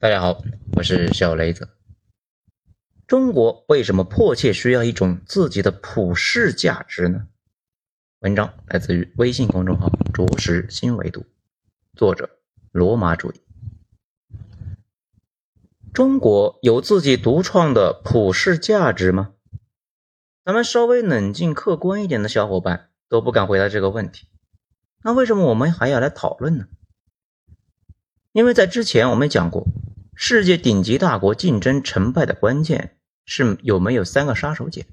大家好，我是小雷子。中国为什么迫切需要一种自己的普世价值呢？文章来自于微信公众号“着实新维度”，作者罗马主义。中国有自己独创的普世价值吗？咱们稍微冷静客观一点的小伙伴都不敢回答这个问题。那为什么我们还要来讨论呢？因为在之前我们讲过。世界顶级大国竞争成败的关键是有没有三个杀手锏：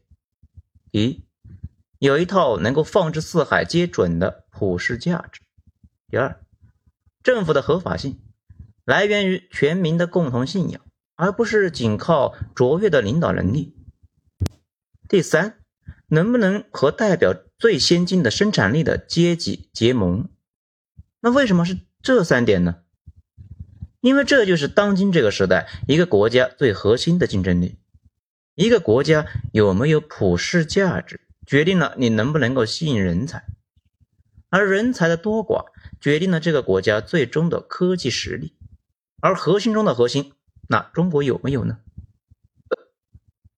一，有一套能够放之四海皆准的普世价值；第二，政府的合法性来源于全民的共同信仰，而不是仅靠卓越的领导能力；第三，能不能和代表最先进的生产力的阶级结盟？那为什么是这三点呢？因为这就是当今这个时代一个国家最核心的竞争力。一个国家有没有普世价值，决定了你能不能够吸引人才，而人才的多寡决定了这个国家最终的科技实力。而核心中的核心，那中国有没有呢？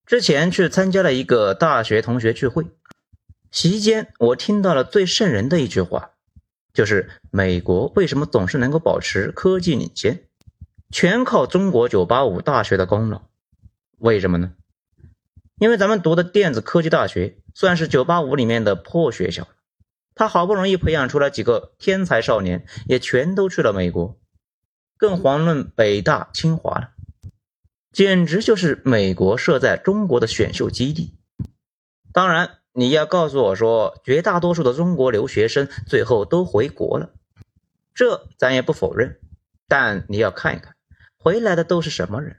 之前去参加了一个大学同学聚会，席间我听到了最瘆人的一句话，就是美国为什么总是能够保持科技领先？全靠中国985大学的功劳，为什么呢？因为咱们读的电子科技大学算是985里面的破学校，他好不容易培养出来几个天才少年，也全都去了美国，更遑论北大、清华了，简直就是美国设在中国的选秀基地。当然，你要告诉我说，绝大多数的中国留学生最后都回国了，这咱也不否认，但你要看一看。回来的都是什么人？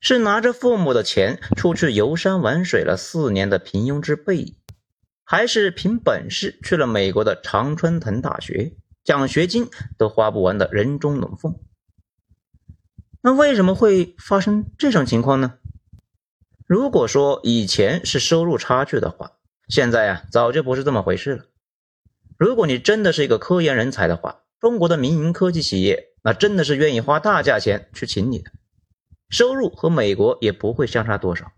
是拿着父母的钱出去游山玩水了四年的平庸之辈，还是凭本事去了美国的常春藤大学，奖学金都花不完的人中龙凤？那为什么会发生这种情况呢？如果说以前是收入差距的话，现在啊早就不是这么回事了。如果你真的是一个科研人才的话，中国的民营科技企业。那真的是愿意花大价钱去请你的，收入和美国也不会相差多少。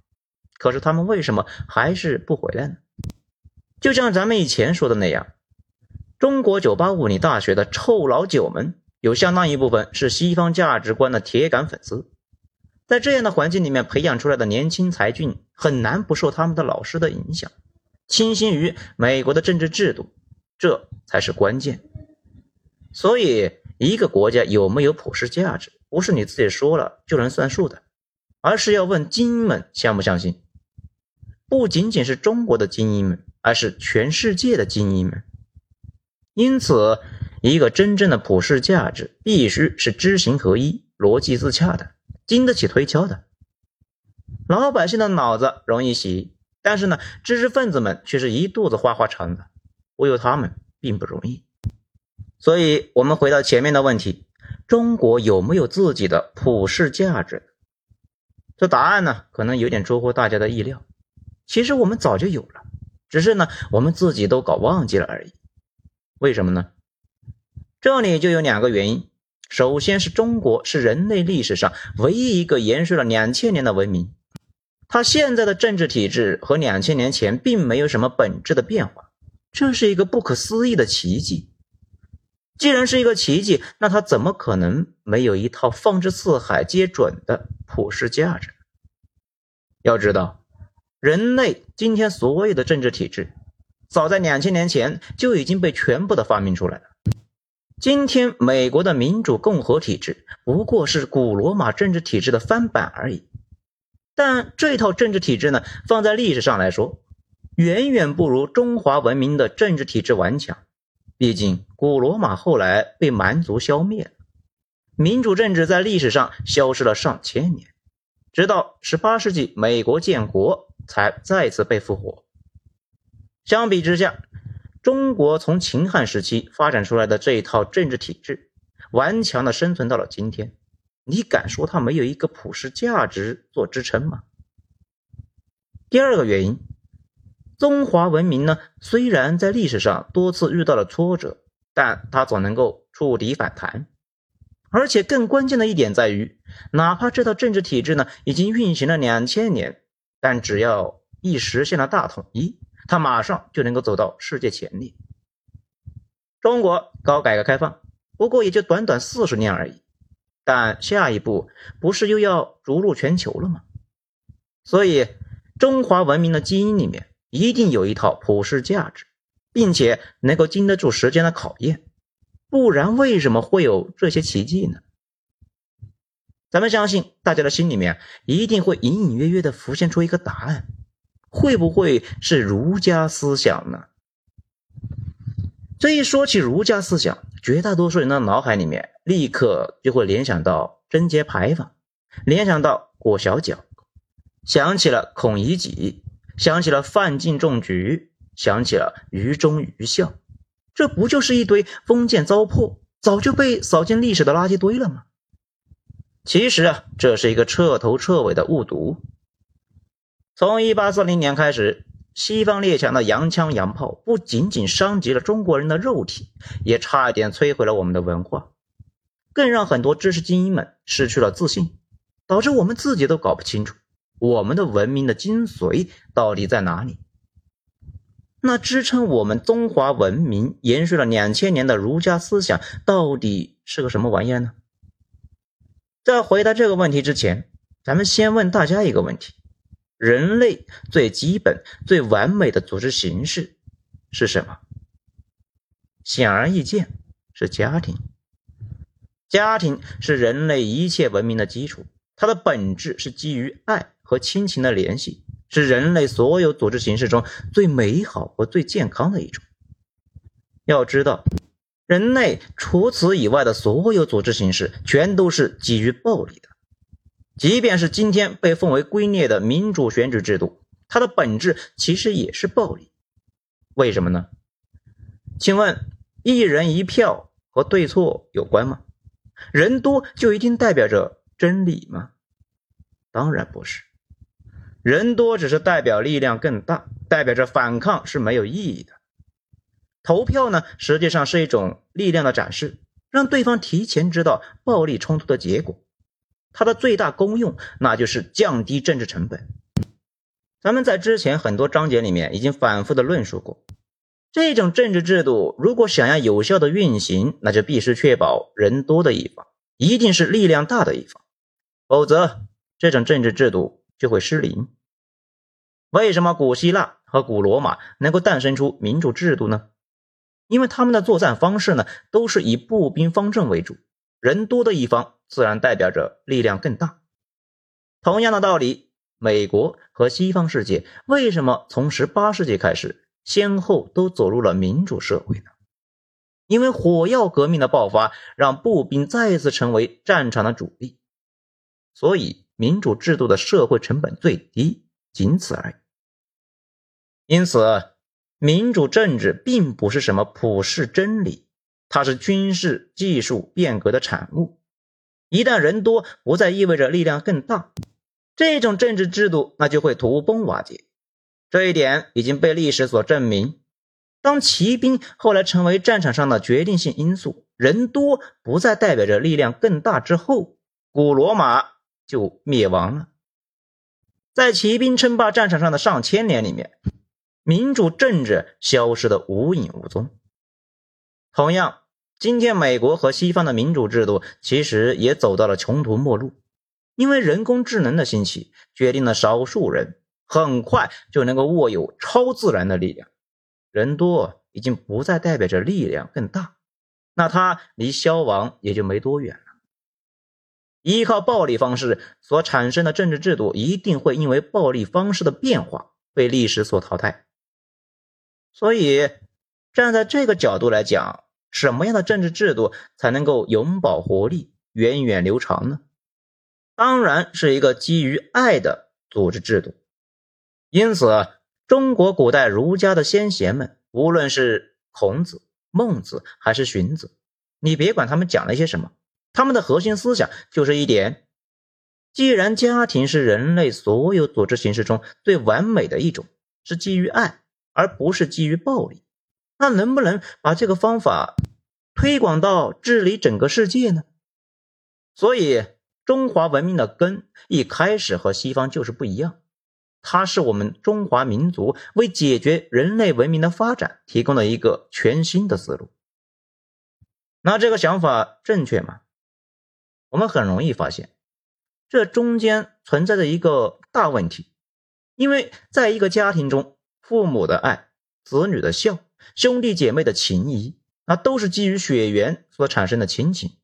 可是他们为什么还是不回来呢？就像咱们以前说的那样，中国985你大学的臭老九们，有相当一部分是西方价值观的铁杆粉丝，在这样的环境里面培养出来的年轻才俊，很难不受他们的老师的影响，倾心于美国的政治制度，这才是关键。所以。一个国家有没有普世价值，不是你自己说了就能算数的，而是要问精英们相不相信。不仅仅是中国的精英们，而是全世界的精英们。因此，一个真正的普世价值，必须是知行合一、逻辑自洽的，经得起推敲的。老百姓的脑子容易洗，但是呢，知识分子们却是一肚子花花肠子，忽悠他们并不容易。所以，我们回到前面的问题：中国有没有自己的普世价值？这答案呢，可能有点出乎大家的意料。其实我们早就有了，只是呢，我们自己都搞忘记了而已。为什么呢？这里就有两个原因。首先是中国是人类历史上唯一一个延续了两千年的文明，它现在的政治体制和两千年前并没有什么本质的变化，这是一个不可思议的奇迹。既然是一个奇迹，那它怎么可能没有一套放之四海皆准的普世价值？要知道，人类今天所有的政治体制，早在两千年前就已经被全部的发明出来了。今天美国的民主共和体制不过是古罗马政治体制的翻版而已，但这套政治体制呢，放在历史上来说，远远不如中华文明的政治体制顽强。毕竟，古罗马后来被蛮族消灭了，民主政治在历史上消失了上千年，直到十八世纪美国建国才再次被复活。相比之下，中国从秦汉时期发展出来的这一套政治体制，顽强的生存到了今天，你敢说它没有一个普世价值做支撑吗？第二个原因。中华文明呢，虽然在历史上多次遇到了挫折，但它总能够触底反弹。而且更关键的一点在于，哪怕这套政治体制呢已经运行了两千年，但只要一实现了大统一，它马上就能够走到世界前列。中国搞改革开放，不过也就短短四十年而已，但下一步不是又要逐鹿全球了吗？所以，中华文明的基因里面一定有一套普世价值，并且能够经得住时间的考验，不然为什么会有这些奇迹呢？咱们相信，大家的心里面一定会隐隐约约的浮现出一个答案，会不会是儒家思想呢？这一说起儒家思想，绝大多数人的脑海里面立刻就会联想到贞节牌坊，联想到裹小脚，想起了孔乙己，想起了范进中举，想起了愚忠愚孝，这不就是一堆封建糟粕，早就被扫进历史的垃圾堆了吗？其实啊，这是一个彻头彻尾的误读。从一八四零年开始，西方列强的洋枪洋炮不仅仅伤及了中国人的肉体，也差一点摧毁了我们的文化，更让很多知识精英们失去了自信，导致我们自己都搞不清楚我们的文明的精髓到底在哪里。那支撑我们中华文明延续了两千年的儒家思想，到底是个什么玩意儿呢？在回答这个问题之前，咱们先问大家一个问题：人类最基本、最完美的组织形式是什么？显而易见，是家庭。家庭是人类一切文明的基础，它的本质是基于爱和亲情的联系，是人类所有组织形式中最美好和最健康的一种。要知道。人类除此以外的所有组织形式，全都是基于暴力的。即便是今天被奉为圭臬的民主选举制度，它的本质其实也是暴力。为什么呢？请问，一人一票和对错有关吗？人多就一定代表着真理吗？当然不是，人多只是代表力量更大，代表着反抗是没有意义的。投票呢，实际上是一种力量的展示，让对方提前知道暴力冲突的结果。它的最大功用，那就是降低政治成本。咱们在之前很多章节里面已经反复的论述过，这种政治制度如果想要有效的运行，那就必须确保人多的一方一定是力量大的一方，否则这种政治制度就会失灵。为什么古希腊和古罗马能够诞生出民主制度呢？因为他们的作战方式呢，都是以步兵方阵为主，人多的一方自然代表着力量更大。同样的道理，美国和西方世界为什么从十八世纪开始先后都走入了民主社会呢？因为火药革命的爆发让步兵再次成为战场的主力，所以民主制度的社会成本最低，仅此而已。因此。民主政治并不是什么普世真理，它是军事技术变革的产物。一旦人多，不再意味着力量更大，这种政治制度那就会土崩瓦解。这一点已经被历史所证明。当骑兵后来成为战场上的决定性因素，人多不再代表着力量更大之后，古罗马就灭亡了。在骑兵称霸战场上的上千年里面。民主政治消失的无影无踪。同样，今天美国和西方的民主制度其实也走到了穷途末路，因为人工智能的兴起，决定了少数人很快就能够握有超自然的力量。人多已经不再代表着力量更大，那他离消亡也就没多远了。依靠暴力方式所产生的政治制度，一定会因为暴力方式的变化被历史所淘汰。所以，站在这个角度来讲，什么样的政治制度才能够永葆活力、源远流长呢？当然是一个基于爱的组织制度。因此，中国古代儒家的先贤们，无论是孔子、孟子还是荀子，你别管他们讲了些什么，他们的核心思想就是一点：既然家庭是人类所有组织形式中最完美的一种，是基于爱。而不是基于暴力，那能不能把这个方法推广到治理整个世界呢？所以，中华文明的根一开始和西方就是不一样，它是我们中华民族为解决人类文明的发展提供了一个全新的思路。那这个想法正确吗？我们很容易发现，这中间存在着一个大问题，因为在一个家庭中，父母的爱、子女的孝、兄弟姐妹的情谊，那都是基于血缘所产生的亲情。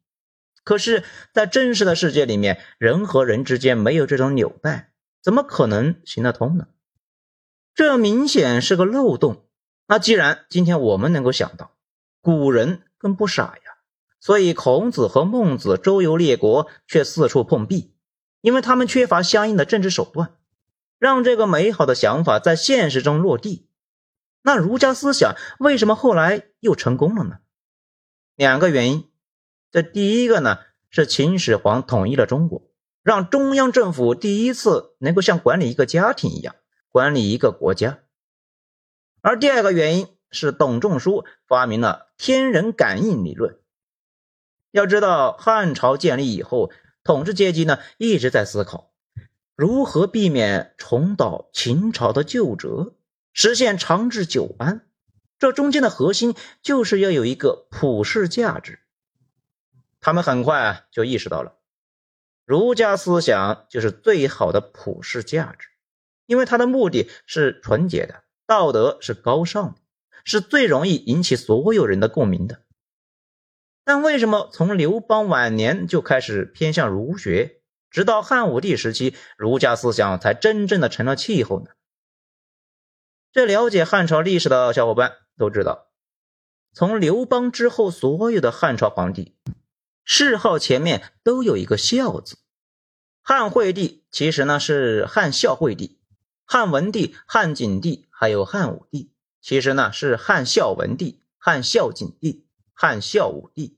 可是，在真实的世界里面，人和人之间没有这种纽带，怎么可能行得通呢？这明显是个漏洞。那既然今天我们能够想到，古人更不傻呀，所以孔子和孟子周游列国却四处碰壁，因为他们缺乏相应的政治手段，让这个美好的想法在现实中落地。那儒家思想为什么后来又成功了呢？两个原因。这第一个呢，是秦始皇统一了中国，让中央政府第一次能够像管理一个家庭一样管理一个国家。而第二个原因是董仲舒发明了天人感应理论。要知道，汉朝建立以后，统治阶级呢一直在思考如何避免重蹈秦朝的旧辙，实现长治久安。这中间的核心就是要有一个普世价值。他们很快就意识到了，儒家思想就是最好的普世价值，因为它的目的是纯洁的，道德是高尚的，是最容易引起所有人的共鸣的。但为什么从刘邦晚年就开始偏向儒学，直到汉武帝时期，儒家思想才真正的成了气候呢？这了解汉朝历史的小伙伴都知道，从刘邦之后，所有的汉朝皇帝。谥号前面都有一个“孝”字，汉惠帝其实呢是汉孝惠帝，汉文帝、汉景帝还有汉武帝，其实呢是汉孝文帝、汉孝景帝、汉孝武帝。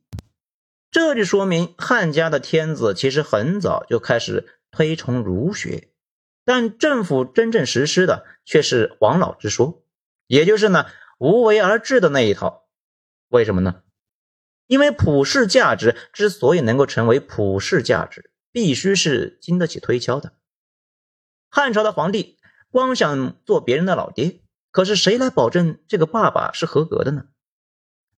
这就说明汉家的天子其实很早就开始推崇儒学，但政府真正实施的却是王老之说，也就是呢无为而治的那一套。为什么呢？因为普世价值之所以能够成为普世价值，必须是经得起推敲的。汉朝的皇帝光想做别人的老爹，可是谁来保证这个爸爸是合格的呢？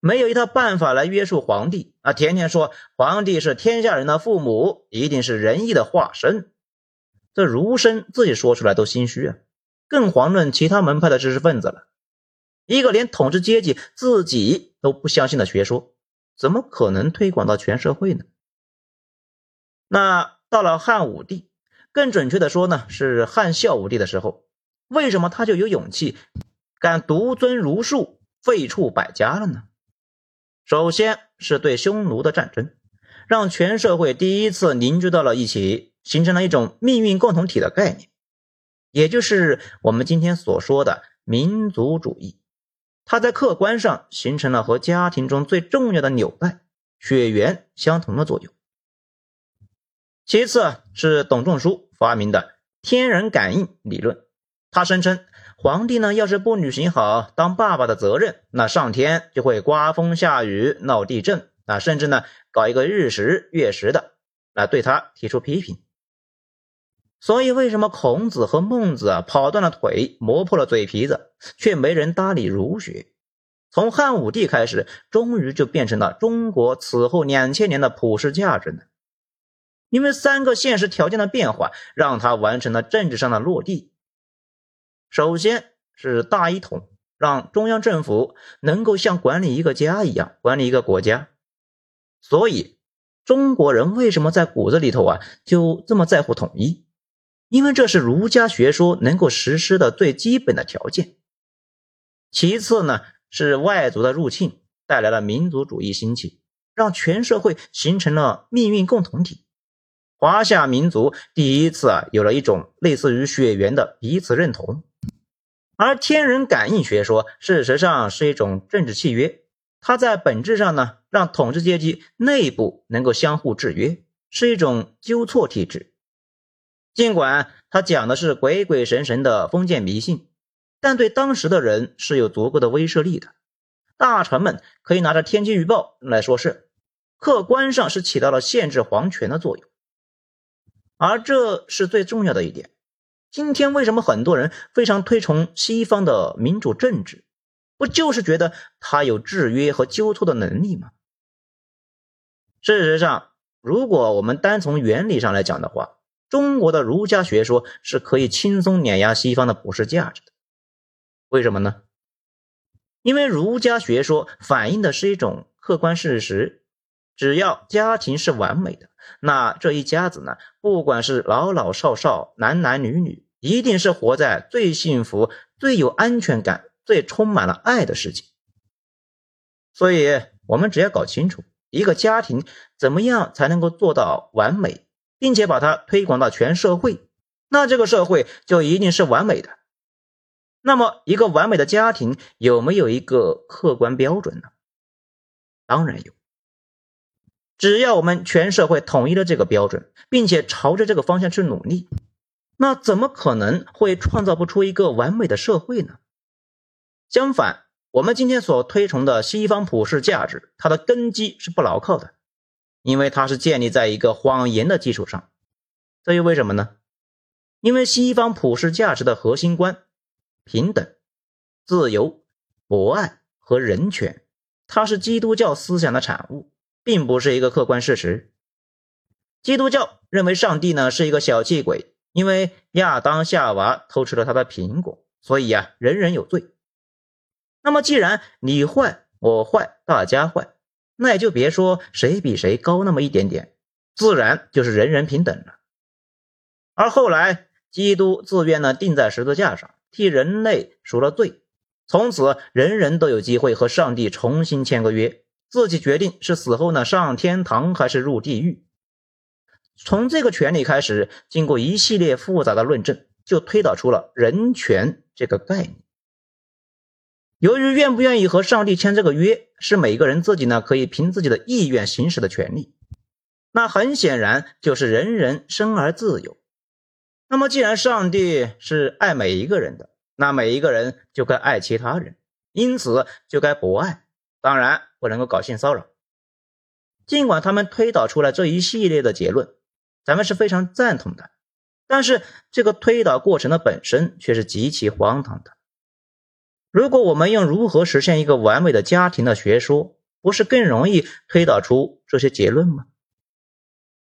没有一套办法来约束皇帝啊！天天说皇帝是天下人的父母，一定是仁义的化身，这儒生自己说出来都心虚啊，更遑论其他门派的知识分子了。一个连统治阶级自己都不相信的学说。怎么可能推广到全社会呢？那到了汉武帝，更准确的说呢，是汉孝武帝的时候，为什么他就有勇气敢独尊儒术，废黜百家了呢？首先是对匈奴的战争，让全社会第一次凝聚到了一起，形成了一种命运共同体的概念，也就是我们今天所说的民族主义。它在客观上形成了和家庭中最重要的纽带血缘相同的作用。其次是董仲舒发明的天人感应理论，他声称皇帝呢要是不履行好当爸爸的责任，那上天就会刮风下雨、闹地震啊，甚至呢搞一个日食月食的来对他提出批评。所以，为什么孔子和孟子啊跑断了腿，磨破了嘴皮子，却没人搭理儒学？从汉武帝开始，终于就变成了中国此后两千年的普世价值呢？因为三个现实条件的变化，让他完成了政治上的落地。首先是大一统，让中央政府能够像管理一个家一样管理一个国家。所以，中国人为什么在骨子里头啊就这么在乎统一？因为这是儒家学说能够实施的最基本的条件。其次呢，是外族的入侵带来了民族主义兴起，让全社会形成了命运共同体。华夏民族第一次啊有了一种类似于血缘的彼此认同。而天人感应学说事实上是一种政治契约，它在本质上呢让统治阶级内部能够相互制约，是一种纠错体制。尽管他讲的是鬼鬼神神的封建迷信，但对当时的人是有足够的威慑力的。大臣们可以拿着天气预报来说事，客观上是起到了限制皇权的作用。而这是最重要的一点。今天为什么很多人非常推崇西方的民主政治？不就是觉得他有制约和纠错的能力吗？事实上，如果我们单从原理上来讲的话，中国的儒家学说是可以轻松碾压西方的普世价值的。为什么呢？因为儒家学说反映的是一种客观事实：只要家庭是完美的，那这一家子呢，不管是老老少少、男男女女，一定是活在最幸福、最有安全感。最充满了爱的世界，所以我们只要搞清楚一个家庭怎么样才能够做到完美，并且把它推广到全社会，那这个社会就一定是完美的。那么，一个完美的家庭有没有一个客观标准呢？当然有。只要我们全社会统一了这个标准，并且朝着这个方向去努力，那怎么可能会创造不出一个完美的社会呢？相反，我们今天所推崇的西方普世价值，它的根基是不牢靠的，因为它是建立在一个谎言的基础上。这又为什么呢？因为西方普世价值的核心观——平等、自由、博爱和人权，它是基督教思想的产物，并不是一个客观事实。基督教认为上帝呢是一个小气鬼，因为亚当夏娃偷吃了他的苹果，所以呀，人人有罪。那么，既然你坏我坏大家坏，那也就别说谁比谁高那么一点点，自然就是人人平等了。而后来，基督自愿呢钉在十字架上，替人类赎了罪，从此人人都有机会和上帝重新签个约，自己决定是死后呢上天堂还是入地狱。从这个权利开始，经过一系列复杂的论证，就推导出了人权这个概念。由于愿不愿意和上帝签这个约，是每个人自己呢可以凭自己的意愿行使的权利，那很显然就是人人生而自由。那么，既然上帝是爱每一个人的，那每一个人就该爱其他人，因此就该博爱，当然不能够搞性骚扰。尽管他们推导出来这一系列的结论，咱们是非常赞同的，但是这个推导过程的本身却是极其荒唐的。如果我们用如何实现一个完美的家庭的学说，不是更容易推导出这些结论吗？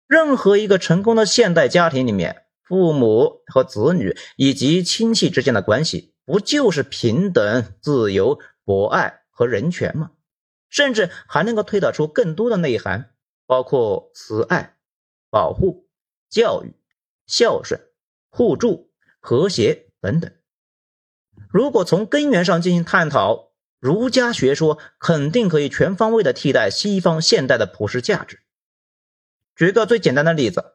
任何一个成功的现代家庭里面，父母和子女以及亲戚之间的关系，不就是平等、自由、博爱和人权吗？甚至还能够推导出更多的内涵，包括慈爱、保护、教育、孝顺、互助、和谐等等。如果从根源上进行探讨，儒家学说肯定可以全方位的替代西方现代的普世价值。举个最简单的例子，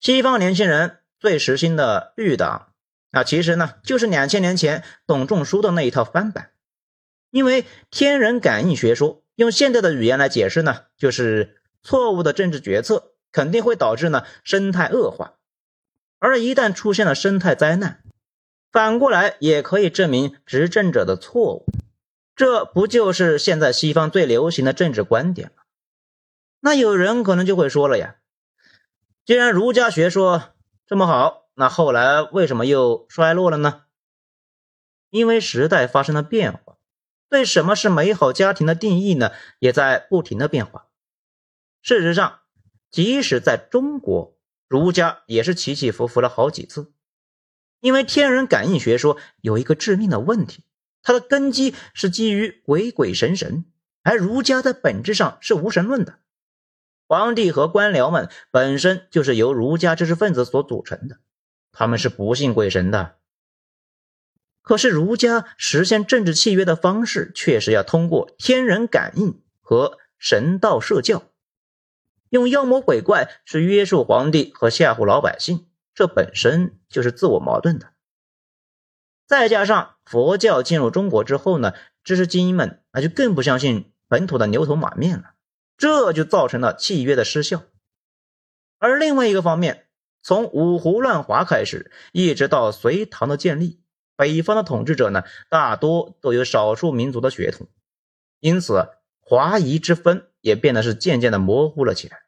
西方年轻人最时兴的绿党，那其实呢就是两千年前董仲舒的那一套翻版。因为天人感应学说，用现代的语言来解释呢，就是错误的政治决策肯定会导致呢生态恶化，而一旦出现了生态灾难。反过来也可以证明执政者的错误，这不就是现在西方最流行的政治观点吗？那有人可能就会说了呀，既然儒家学说这么好，那后来为什么又衰落了呢？因为时代发生了变化，对什么是美好家庭的定义呢，也在不停的变化。事实上，即使在中国，儒家也是起起伏伏了好几次。因为天人感应学说有一个致命的问题，它的根基是基于鬼鬼神神，而儒家在本质上是无神论的。皇帝和官僚们本身就是由儒家知识分子所组成的，他们是不信鬼神的。可是儒家实现政治契约的方式，确实要通过天人感应和神道社教，用妖魔鬼怪去约束皇帝和吓唬老百姓。这本身就是自我矛盾的，再加上佛教进入中国之后呢，知识精英们那就更不相信本土的牛头马面了，这就造成了契约的失效。而另外一个方面，从五胡乱华开始，一直到隋唐的建立，北方的统治者呢，大多都有少数民族的血统，因此华夷之分也变得是渐渐的模糊了起来。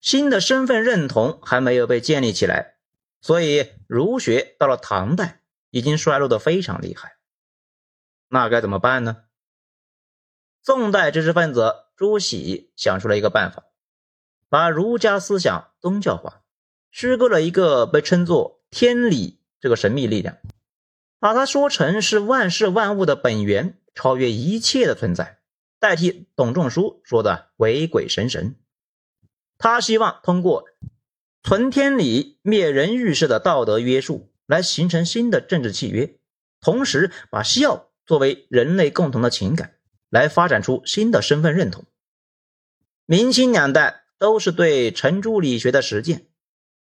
新的身份认同还没有被建立起来，所以儒学到了唐代已经衰落的非常厉害。那该怎么办呢？宋代知识分子朱熹想出了一个办法，把儒家思想宗教化，虚构了一个被称作天理这个神秘力量，把它说成是万事万物的本源，超越一切的存在，代替董仲舒说的鬼鬼神神。他希望通过存天理、灭人欲式的道德约束，来形成新的政治契约，同时把孝作为人类共同的情感，来发展出新的身份认同。明清两代都是对程朱理学的实践，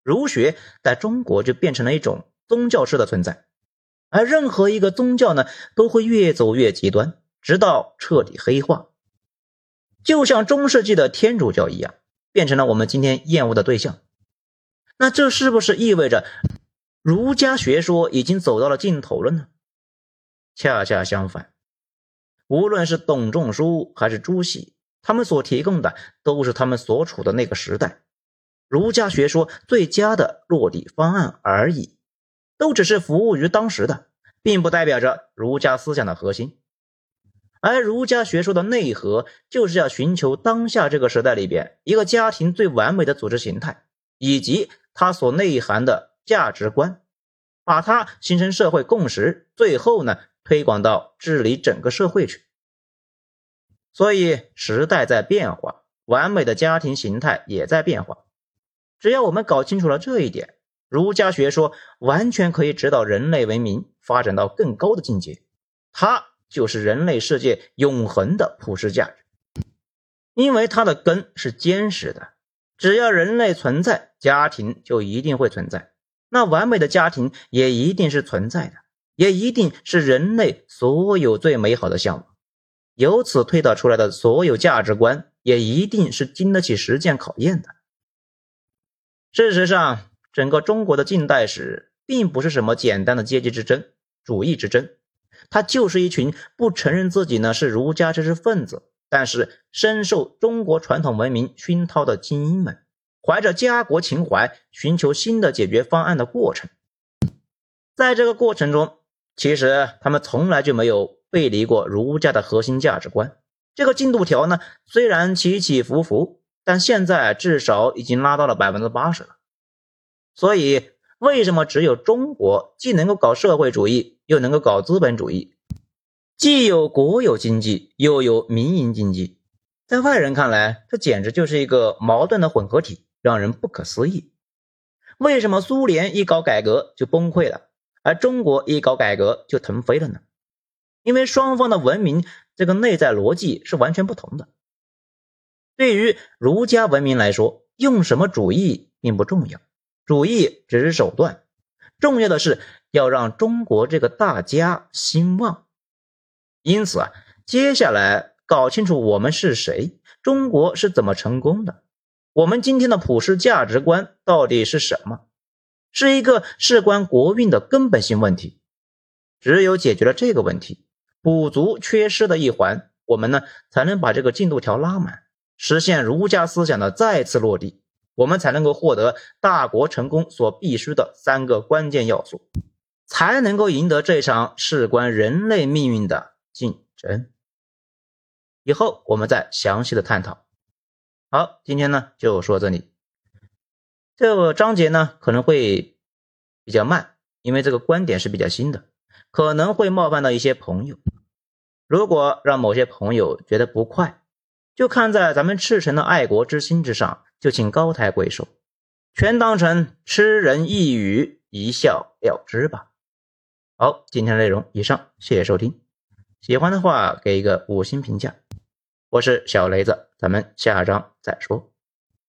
儒学在中国就变成了一种宗教式的存在，而任何一个宗教呢，都会越走越极端，直到彻底黑化，就像中世纪的天主教一样。变成了我们今天厌恶的对象，那这是不是意味着儒家学说已经走到了尽头了呢？恰恰相反，无论是董仲舒还是朱熹，他们所提供的都是他们所处的那个时代儒家学说最佳的落地方案而已，都只是服务于当时的，并不代表着儒家思想的核心。而儒家学说的内核，就是要寻求当下这个时代里边一个家庭最完美的组织形态，以及它所内涵的价值观，把它形成社会共识，最后呢推广到治理整个社会去。所以时代在变化，完美的家庭形态也在变化。只要我们搞清楚了这一点，儒家学说完全可以指导人类文明发展到更高的境界。它。就是人类世界永恒的普世价值，因为它的根是坚实的。只要人类存在，家庭就一定会存在。那完美的家庭也一定是存在的，也一定是人类所有最美好的向往。由此推导出来的所有价值观，也一定是经得起实践考验的。事实上，整个中国的近代史，并不是什么简单的阶级之争、主义之争。他就是一群不承认自己呢是儒家知识分子，但是深受中国传统文明熏陶的精英们，怀着家国情怀，寻求新的解决方案的过程。在这个过程中，其实他们从来就没有背离过儒家的核心价值观。这个进度条呢，虽然起起伏伏，但现在至少已经拉到了百分之八十了。所以。为什么只有中国既能够搞社会主义，又能够搞资本主义，既有国有经济，又有民营经济？在外人看来，这简直就是一个矛盾的混合体，让人不可思议。为什么苏联一搞改革就崩溃了，而中国一搞改革就腾飞了呢？因为双方的文明这个内在逻辑是完全不同的。对于儒家文明来说，用什么主义并不重要。主义只是手段，重要的是要让中国这个大家兴旺。因此啊，接下来搞清楚我们是谁，中国是怎么成功的，我们今天的普世价值观到底是什么，是一个事关国运的根本性问题。只有解决了这个问题，补足缺失的一环，我们呢才能把这个进度条拉满，实现儒家思想的再次落地。我们才能够获得大国成功所必须的三个关键要素，才能够赢得这场事关人类命运的竞争。以后我们再详细的探讨。好，今天呢就说这里。这个章节呢可能会比较慢，因为这个观点是比较新的，可能会冒犯到一些朋友。如果让某些朋友觉得不快，就看在咱们赤诚的爱国之心之上。就请高抬贵手，全当成痴人一语，一笑了之吧。好，今天的内容以上，谢谢收听。喜欢的话给一个五星评价。我是小雷子，咱们下章再说。